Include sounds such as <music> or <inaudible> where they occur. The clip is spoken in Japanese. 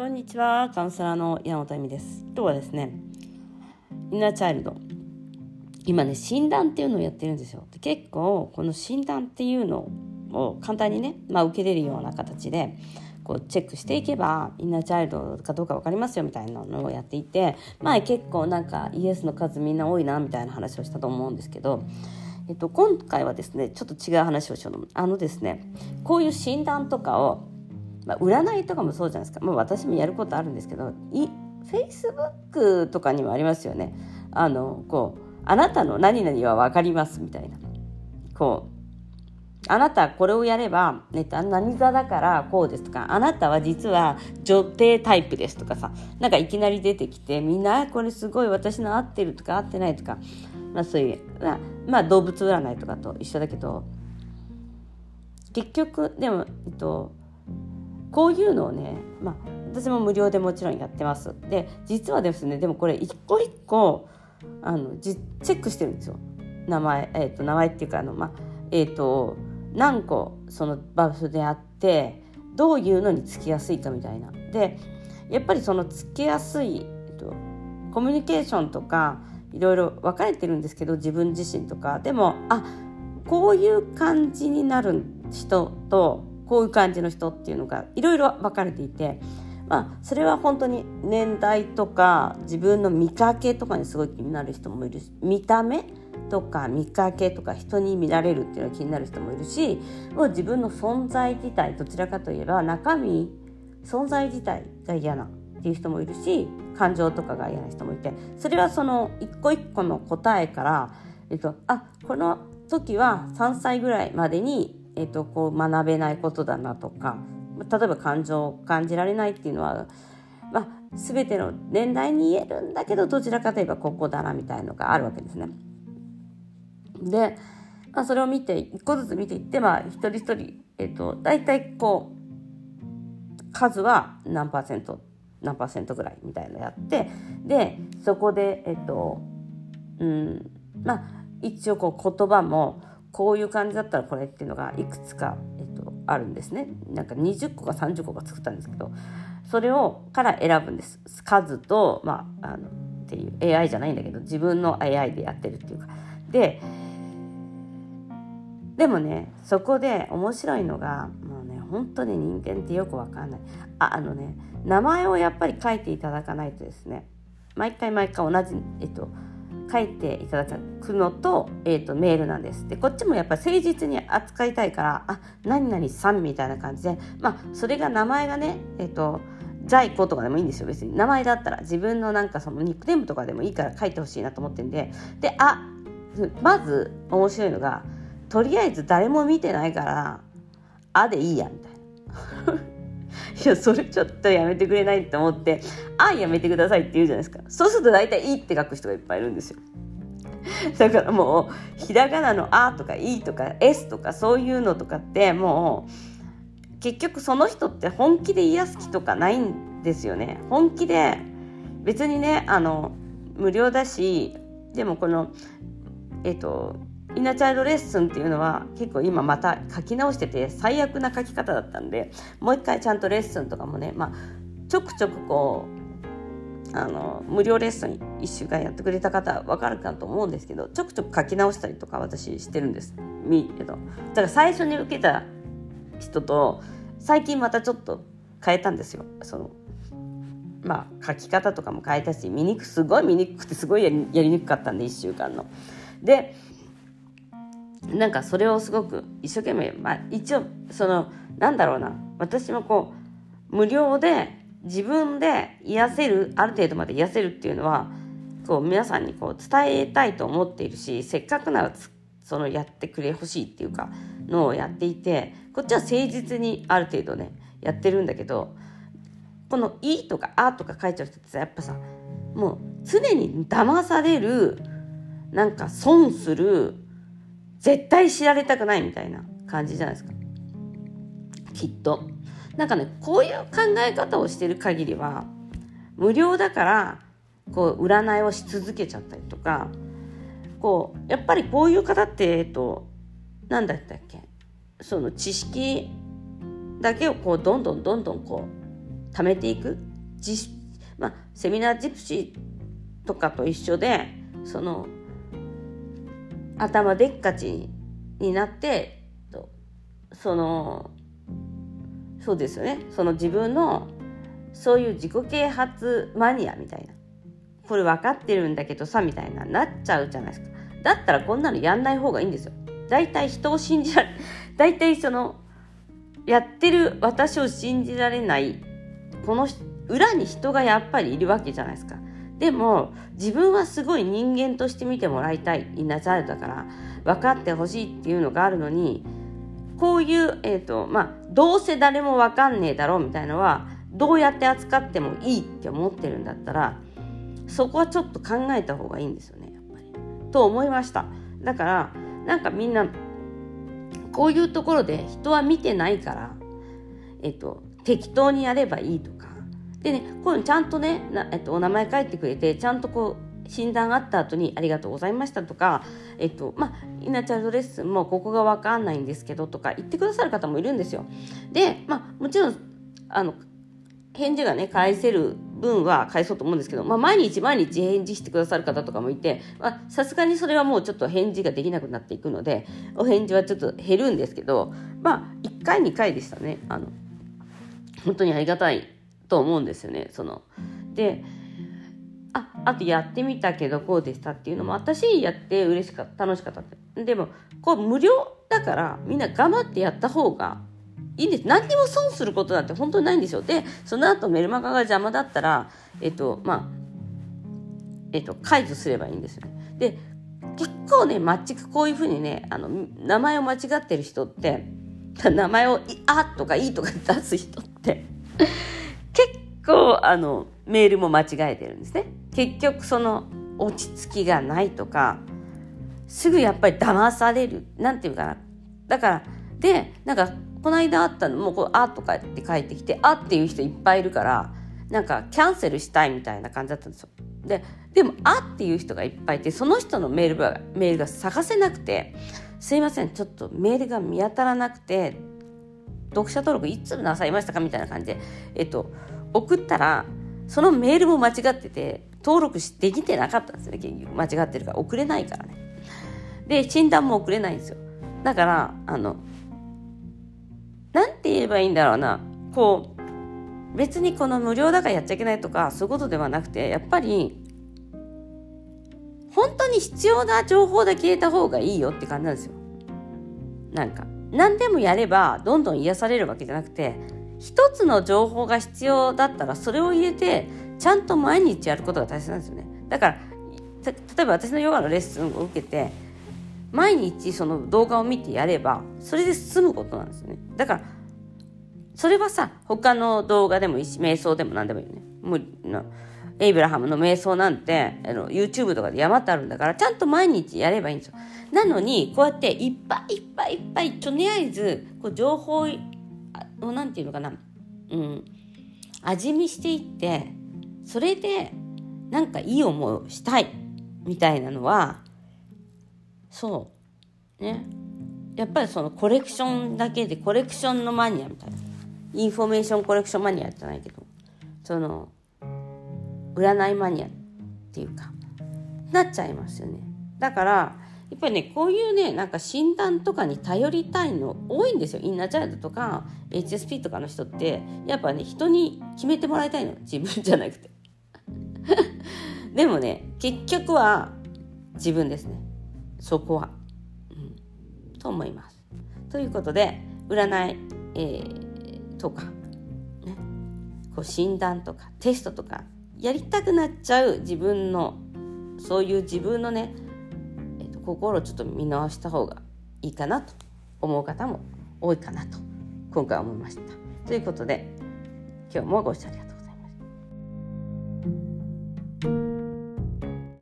こんにちは、カウンセラーの山本恵美です。今日はですね、インナーチャイルド。今ね、診断っていうのをやってるんですよ。結構、この診断っていうのを簡単にね、まあ、受けれるような形で、こうチェックしていけばインナーチャイルドかどうか分かりますよみたいなのをやっていて前結構なんかイエスの数みんな多いなみたいな話をしたと思うんですけど、えっと、今回はですねちょっと違う話をしようとあのですねこういう診断とかをまあ、占いとかもそうじゃないですか、まあ、私もやることあるんですけどいフェイスブックとかにもありますよね。あのこうあなたの何々は分かりますみたいな。こうあなたこれをやれば、ね、何座だからこうですとかあなたは実は女帝タイプですとかさなんかいきなり出てきてみんなこれすごい私の合ってるとか合ってないとか、まあ、そういう、まあ、まあ動物占いとかと一緒だけど結局でも、えっと、こういうのをね、まあ、私も無料でもちろんやってます。で実はですねでもこれ一個一個あのチェックしてるんですよ。名前、えーと、名前っていうかあの、まあえーと、何個その場所であってどういうのにつきやすいかみたいな。でやっぱりそのつきやすい、えーと、コミュニケーションとかいろいろ分かれてるんですけど自分自身とかでもあこういう感じになる人とこういう感じの人っていうのがいろいろ分かれていて、まあ、それは本当に年代とか自分の見かけとかにすごい気になる人もいるし見た目とか見かけとか人に見られるっていうのが気になる人もいるしもう自分の存在自体どちらかといえば中身存在自体が嫌なっていう人もいるし感情とかが嫌な人もいてそれはその一個一個の答えから、えっと、あこの時は3歳ぐらいまでにえーと、こう学べないことだなとか例えば感情を感じられないっていうのは、まあ、全ての年代に言えるんだけどどちらかといえばここだなみたいのがあるわけですね。で、まあ、それを見て一個ずつ見ていって、まあ、一人一人、えーと、大体こう数は何パーセント何パーセントぐらいみたいなのやってでそこでえっ、とうんまあ一応こう言葉もこういう感じだったらこれっていうのがいくつか、えっと、あるんですね。なんか20個か30個か作ったんですけどそれをから選ぶんです。数と、まあ、あのっていう AI じゃないんだけど自分の AI でやってるっていうか。ででもねそこで面白いのがもうね本当に人間ってよくわかんない。ああのね名前をやっぱり書いていただかないとですね毎回毎回同じえっと書いていただくのと,、えーと、メールなんです。でこっちもやっぱ誠実に扱いたいからあ何々さんみたいな感じでまあそれが名前がねえっ、ー、とジャイコとかでもいいんですよ別に名前だったら自分のなんかそのニックネームとかでもいいから書いてほしいなと思ってんでであまず面白いのがとりあえず誰も見てないから「あ」でいいやみたいな。いやそれちょっとやめてくれないって思って「あやめてください」って言うじゃないですか。そうすると大体「い」って書く人がいっぱいいるんですよ。<laughs> だからもうひらがなの「あ」とか「い」とか「S」とかそういうのとかってもう結局その人って本気で癒す気とかないんですよね。本気で別にねあの無料だしでもこのえっとインナーチャイルドレッスンっていうのは結構今また書き直してて最悪な書き方だったんでもう一回ちゃんとレッスンとかもね、まあ、ちょくちょくこうあの無料レッスン1週間やってくれた方は分かるかと思うんですけどちょくちょく書き直したりとか私してるんですみけどだから最初に受けた人と最近またちょっと変えたんですよそのまあ書き方とかも変えたし見にくすごい見にくくてすごいやりやりにくかったんで1週間の。でなんかそれをすごく一生懸命、まあ、一応そのなんだろうな。私もこう無料で自分で癒せるある程度まで癒せるっていうのはこう皆さんにこう伝えたいと思っているしせっかくならそのやってくれほしいっていうかのをやっていてこっちは誠実にある程度ねやってるんだけどこの「い」とか「あ」とか書いちゃう人ってさやっぱさもう常に騙されるなんか損する絶対知られたくないみたいな感じじゃないですか。きっと。なんかねこういう考え方をしてる限りは無料だからこう占いをし続けちゃったりとかこうやっぱりこういう方ってえっと何だったっけ？その知識だけをこうどんどんどんどんこう貯めていく。まあ、セミナージプシーとかと一緒でその頭でっかちになってそのそうですよね。その自分のそういう自己啓発マニアみたいな。これ分かってるんだけどさみたいななっちゃうじゃないですか。だったらこんなのやんない方がいいんですよ。大体人を信じられ <laughs> 大体そのやってる私を信じられないこの裏に人がやっぱりいるわけじゃないですか。でも自分はすごい人間として見てもらいたいインナーチャイルドだから分かってほしいっていうのがあるのにこういう、えーとまあ、どうせ誰も分かんねえだろうみたいのはどうやって扱ってもいいって思ってるんだったらそこはちょっと考えた方がいいんですよねやっぱり。と思いました。だからなんかみんなこういうところで人は見てないから、えっと、適当にやればいいとかでねこういうのちゃんとねえっと、お名前書いてくれてちゃんとこう診断があった後に「ありがとうございました」とか、えっとまあ、イナチャイルドレッスンもここが分かんないんですけどとか言ってくださる方もいるんですよ。で、まあ、もちろんあの返事がね返せる分は返そうと思うんですけど、まあ、毎日毎日返事してくださる方とかもいてさすがにそれはもうちょっと返事ができなくなっていくのでお返事はちょっと減るんですけどまあ1回2回でしたねあの本当にありがたいと思うんですよねその。でああとやってみたけどこうでしたっていうのも私やって嬉しかった楽しかったってでもこう無料だからみんな頑張ってやった方がいいんです。何にも損することなんて本当にないんですよ。でその後メルマガが邪魔だったらえっとまあえっと解除すればいいんですよね。で結構ねマッチこういうふうにねあの名前を間違ってる人って <laughs> 名前を「あ」とか「いい」とか出す人って結構あのメールも間違えてるんですね結局その落ち着きがないとかすぐやっぱり騙されるなんていうかなだからでなんかこの間あったのもうこう「あ」とかって書いてきて「あ」っていう人いっぱいいるからなんかキャンセルしたいみたいな感じだったんですよ。ででも「あ」っていう人がいっぱいいてその人のメールがメールが探せなくて「すいませんちょっとメールが見当たらなくて読者登録いつなさいましたか?」みたいな感じで、えっと、送ったらそのメールも間違ってて登録できてなかったんですよね結局間違ってるから送れないからね。で診断も送れないんですよ。だからあのなんて言えばいいんだろうなこう別にこの無料だからやっちゃいけないとかそういうことではなくてやっぱり本当に必要な情報だけ入れた方がいいよって感じなんですよ。なんか何でもやればどんどん癒されるわけじゃなくて一つの情報が必要だったらそれを入れてちゃんと毎日やることが大切なんですよね。だから例えば私のヨガのレッスンを受けて毎日その動画を見てやればそれで済むことなんですよね。だからそれはさ他の動画でもいいし瞑想でも何でもいいね。もうエイブラハムの瞑想なんてあの YouTube とかで山ってあるんだからちゃんと毎日やればいいんですよ。なのにこうやっていっぱいいっぱいいっぱいとりあえずこう情報を何て言うのかな。うん。味見していってそれでなんかいい思いをしたいみたいなのはそう。ね。やっぱりそのコレクションだけでコレクションのマニアみたいな。インフォメーションコレクションマニアじゃないけどその占いマニアっていうかなっちゃいますよね。だからやっぱりねこういうねなんか診断とかに頼りたいの多いんですよ。インナーチャイルドとか HSP とかの人ってやっぱね人に決めてもらいたいの。自分じゃなくて。<laughs> でもね結局は自分ですね。そこは、うん、と思います。ということで占い、えー、とか、ね、こう診断とかテストとかやりたくなっちゃう自分のそういう自分のね、心をちょっと見直した方がいいかなと思う方も多いかなと今回思いました。ということで今日もご視聴ありがとうございました